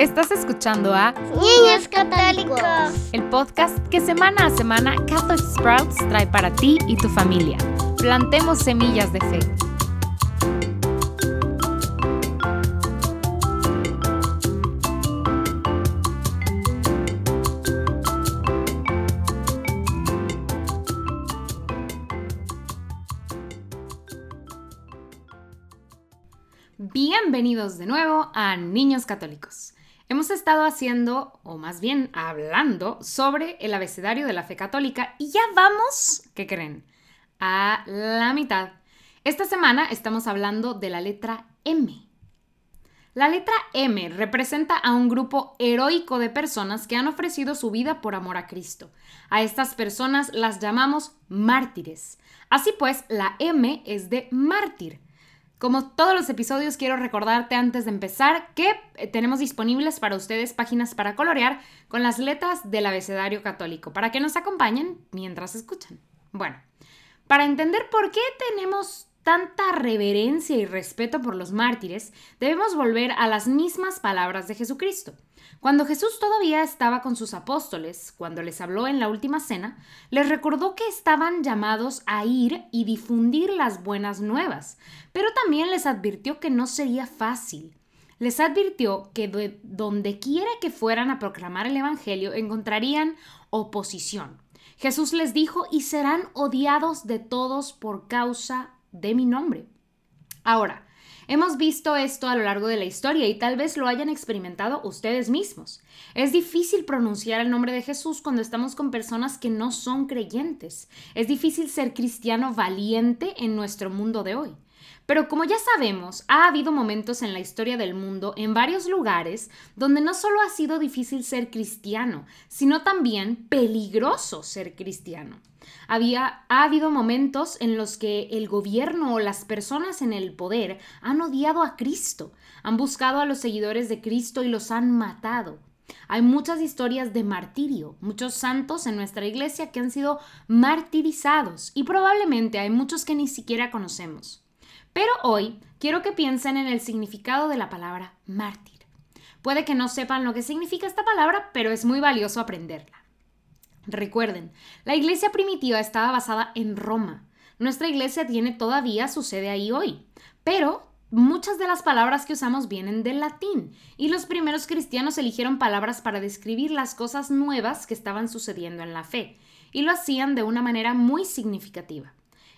Estás escuchando a Niños Católicos, el podcast que semana a semana Catholic Sprouts trae para ti y tu familia. Plantemos semillas de fe. Bienvenidos de nuevo a Niños Católicos. Hemos estado haciendo, o más bien hablando, sobre el abecedario de la fe católica y ya vamos, ¿qué creen? A la mitad. Esta semana estamos hablando de la letra M. La letra M representa a un grupo heroico de personas que han ofrecido su vida por amor a Cristo. A estas personas las llamamos mártires. Así pues, la M es de mártir como todos los episodios, quiero recordarte antes de empezar que eh, tenemos disponibles para ustedes páginas para colorear con las letras del abecedario católico, para que nos acompañen mientras escuchan. Bueno, para entender por qué tenemos tanta reverencia y respeto por los mártires, debemos volver a las mismas palabras de Jesucristo. Cuando Jesús todavía estaba con sus apóstoles, cuando les habló en la última cena, les recordó que estaban llamados a ir y difundir las buenas nuevas, pero también les advirtió que no sería fácil. Les advirtió que de donde quiera que fueran a proclamar el Evangelio encontrarían oposición. Jesús les dijo, y serán odiados de todos por causa de mi nombre. Ahora, Hemos visto esto a lo largo de la historia y tal vez lo hayan experimentado ustedes mismos. Es difícil pronunciar el nombre de Jesús cuando estamos con personas que no son creyentes. Es difícil ser cristiano valiente en nuestro mundo de hoy. Pero como ya sabemos, ha habido momentos en la historia del mundo, en varios lugares, donde no solo ha sido difícil ser cristiano, sino también peligroso ser cristiano. Había, ha habido momentos en los que el gobierno o las personas en el poder han odiado a Cristo, han buscado a los seguidores de Cristo y los han matado. Hay muchas historias de martirio, muchos santos en nuestra iglesia que han sido martirizados y probablemente hay muchos que ni siquiera conocemos. Pero hoy quiero que piensen en el significado de la palabra mártir. Puede que no sepan lo que significa esta palabra, pero es muy valioso aprenderla. Recuerden, la iglesia primitiva estaba basada en Roma. Nuestra iglesia tiene todavía su sede ahí hoy, pero muchas de las palabras que usamos vienen del latín y los primeros cristianos eligieron palabras para describir las cosas nuevas que estaban sucediendo en la fe y lo hacían de una manera muy significativa.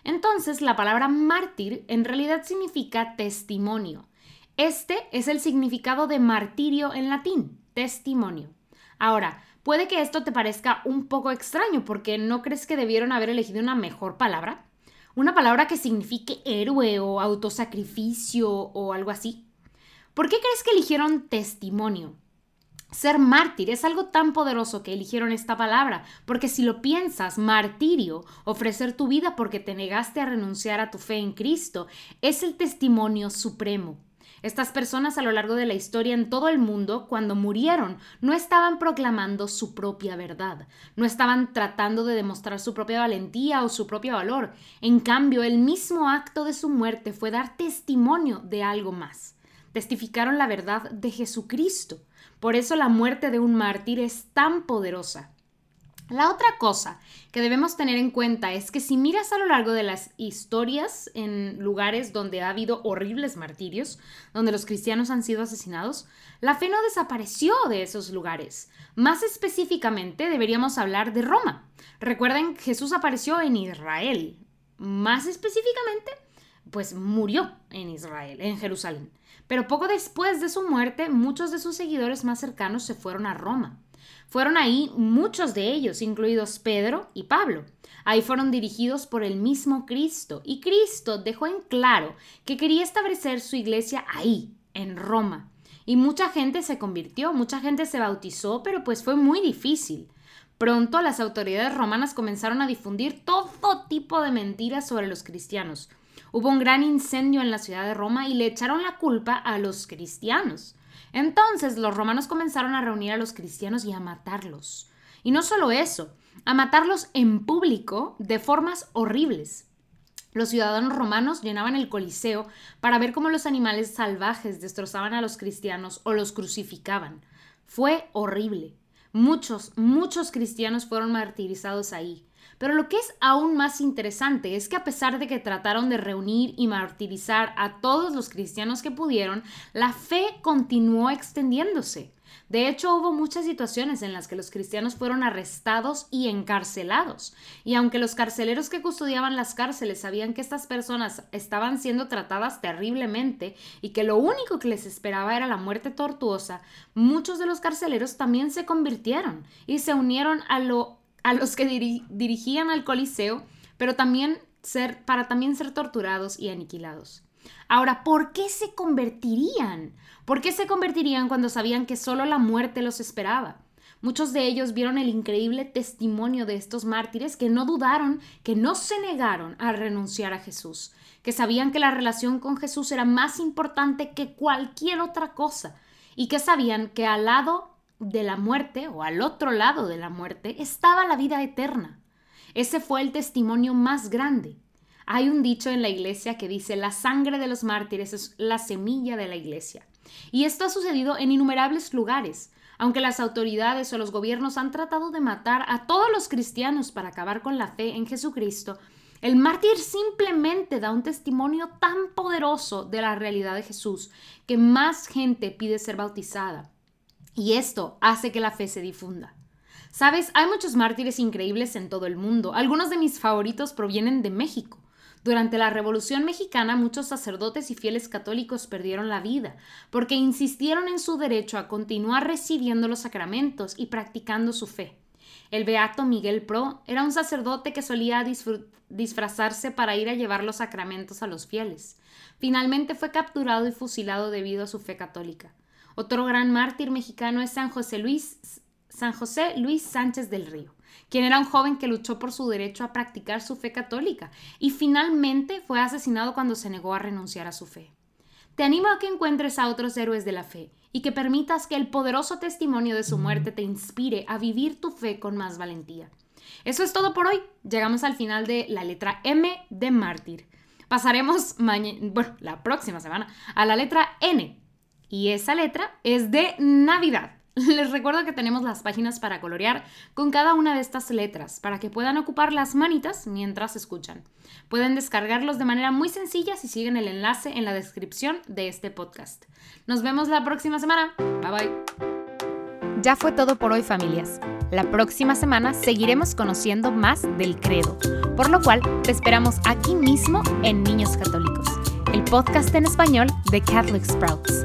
Entonces, la palabra mártir en realidad significa testimonio. Este es el significado de martirio en latín, testimonio. Ahora, puede que esto te parezca un poco extraño porque no crees que debieron haber elegido una mejor palabra, una palabra que signifique héroe o autosacrificio o algo así. ¿Por qué crees que eligieron testimonio? Ser mártir es algo tan poderoso que eligieron esta palabra, porque si lo piensas, martirio, ofrecer tu vida porque te negaste a renunciar a tu fe en Cristo, es el testimonio supremo. Estas personas a lo largo de la historia en todo el mundo, cuando murieron, no estaban proclamando su propia verdad, no estaban tratando de demostrar su propia valentía o su propio valor. En cambio, el mismo acto de su muerte fue dar testimonio de algo más. Testificaron la verdad de Jesucristo. Por eso la muerte de un mártir es tan poderosa. La otra cosa que debemos tener en cuenta es que si miras a lo largo de las historias en lugares donde ha habido horribles martirios, donde los cristianos han sido asesinados, la fe no desapareció de esos lugares. Más específicamente deberíamos hablar de Roma. Recuerden, Jesús apareció en Israel. Más específicamente, pues murió en Israel, en Jerusalén. Pero poco después de su muerte, muchos de sus seguidores más cercanos se fueron a Roma. Fueron ahí muchos de ellos, incluidos Pedro y Pablo. Ahí fueron dirigidos por el mismo Cristo, y Cristo dejó en claro que quería establecer su iglesia ahí, en Roma. Y mucha gente se convirtió, mucha gente se bautizó, pero pues fue muy difícil. Pronto las autoridades romanas comenzaron a difundir todo tipo de mentiras sobre los cristianos. Hubo un gran incendio en la ciudad de Roma y le echaron la culpa a los cristianos. Entonces los romanos comenzaron a reunir a los cristianos y a matarlos. Y no solo eso, a matarlos en público de formas horribles. Los ciudadanos romanos llenaban el Coliseo para ver cómo los animales salvajes destrozaban a los cristianos o los crucificaban. Fue horrible. Muchos, muchos cristianos fueron martirizados ahí. Pero lo que es aún más interesante es que a pesar de que trataron de reunir y martirizar a todos los cristianos que pudieron, la fe continuó extendiéndose. De hecho, hubo muchas situaciones en las que los cristianos fueron arrestados y encarcelados. Y aunque los carceleros que custodiaban las cárceles sabían que estas personas estaban siendo tratadas terriblemente y que lo único que les esperaba era la muerte tortuosa, muchos de los carceleros también se convirtieron y se unieron a, a los que dirigían al Coliseo, pero también ser, para también ser torturados y aniquilados. Ahora, ¿por qué se convertirían? ¿Por qué se convertirían cuando sabían que solo la muerte los esperaba? Muchos de ellos vieron el increíble testimonio de estos mártires que no dudaron, que no se negaron a renunciar a Jesús, que sabían que la relación con Jesús era más importante que cualquier otra cosa y que sabían que al lado de la muerte o al otro lado de la muerte estaba la vida eterna. Ese fue el testimonio más grande. Hay un dicho en la iglesia que dice, la sangre de los mártires es la semilla de la iglesia. Y esto ha sucedido en innumerables lugares. Aunque las autoridades o los gobiernos han tratado de matar a todos los cristianos para acabar con la fe en Jesucristo, el mártir simplemente da un testimonio tan poderoso de la realidad de Jesús que más gente pide ser bautizada. Y esto hace que la fe se difunda. Sabes, hay muchos mártires increíbles en todo el mundo. Algunos de mis favoritos provienen de México. Durante la Revolución Mexicana muchos sacerdotes y fieles católicos perdieron la vida porque insistieron en su derecho a continuar recibiendo los sacramentos y practicando su fe. El beato Miguel Pro era un sacerdote que solía disfrazarse para ir a llevar los sacramentos a los fieles. Finalmente fue capturado y fusilado debido a su fe católica. Otro gran mártir mexicano es San José Luis, San José Luis Sánchez del Río quien era un joven que luchó por su derecho a practicar su fe católica y finalmente fue asesinado cuando se negó a renunciar a su fe. Te animo a que encuentres a otros héroes de la fe y que permitas que el poderoso testimonio de su muerte te inspire a vivir tu fe con más valentía. Eso es todo por hoy. Llegamos al final de la letra M de mártir. Pasaremos bueno, la próxima semana a la letra N. Y esa letra es de Navidad. Les recuerdo que tenemos las páginas para colorear con cada una de estas letras para que puedan ocupar las manitas mientras escuchan. Pueden descargarlos de manera muy sencilla si siguen el enlace en la descripción de este podcast. Nos vemos la próxima semana. Bye bye. Ya fue todo por hoy familias. La próxima semana seguiremos conociendo más del credo, por lo cual te esperamos aquí mismo en Niños Católicos, el podcast en español de Catholic Sprouts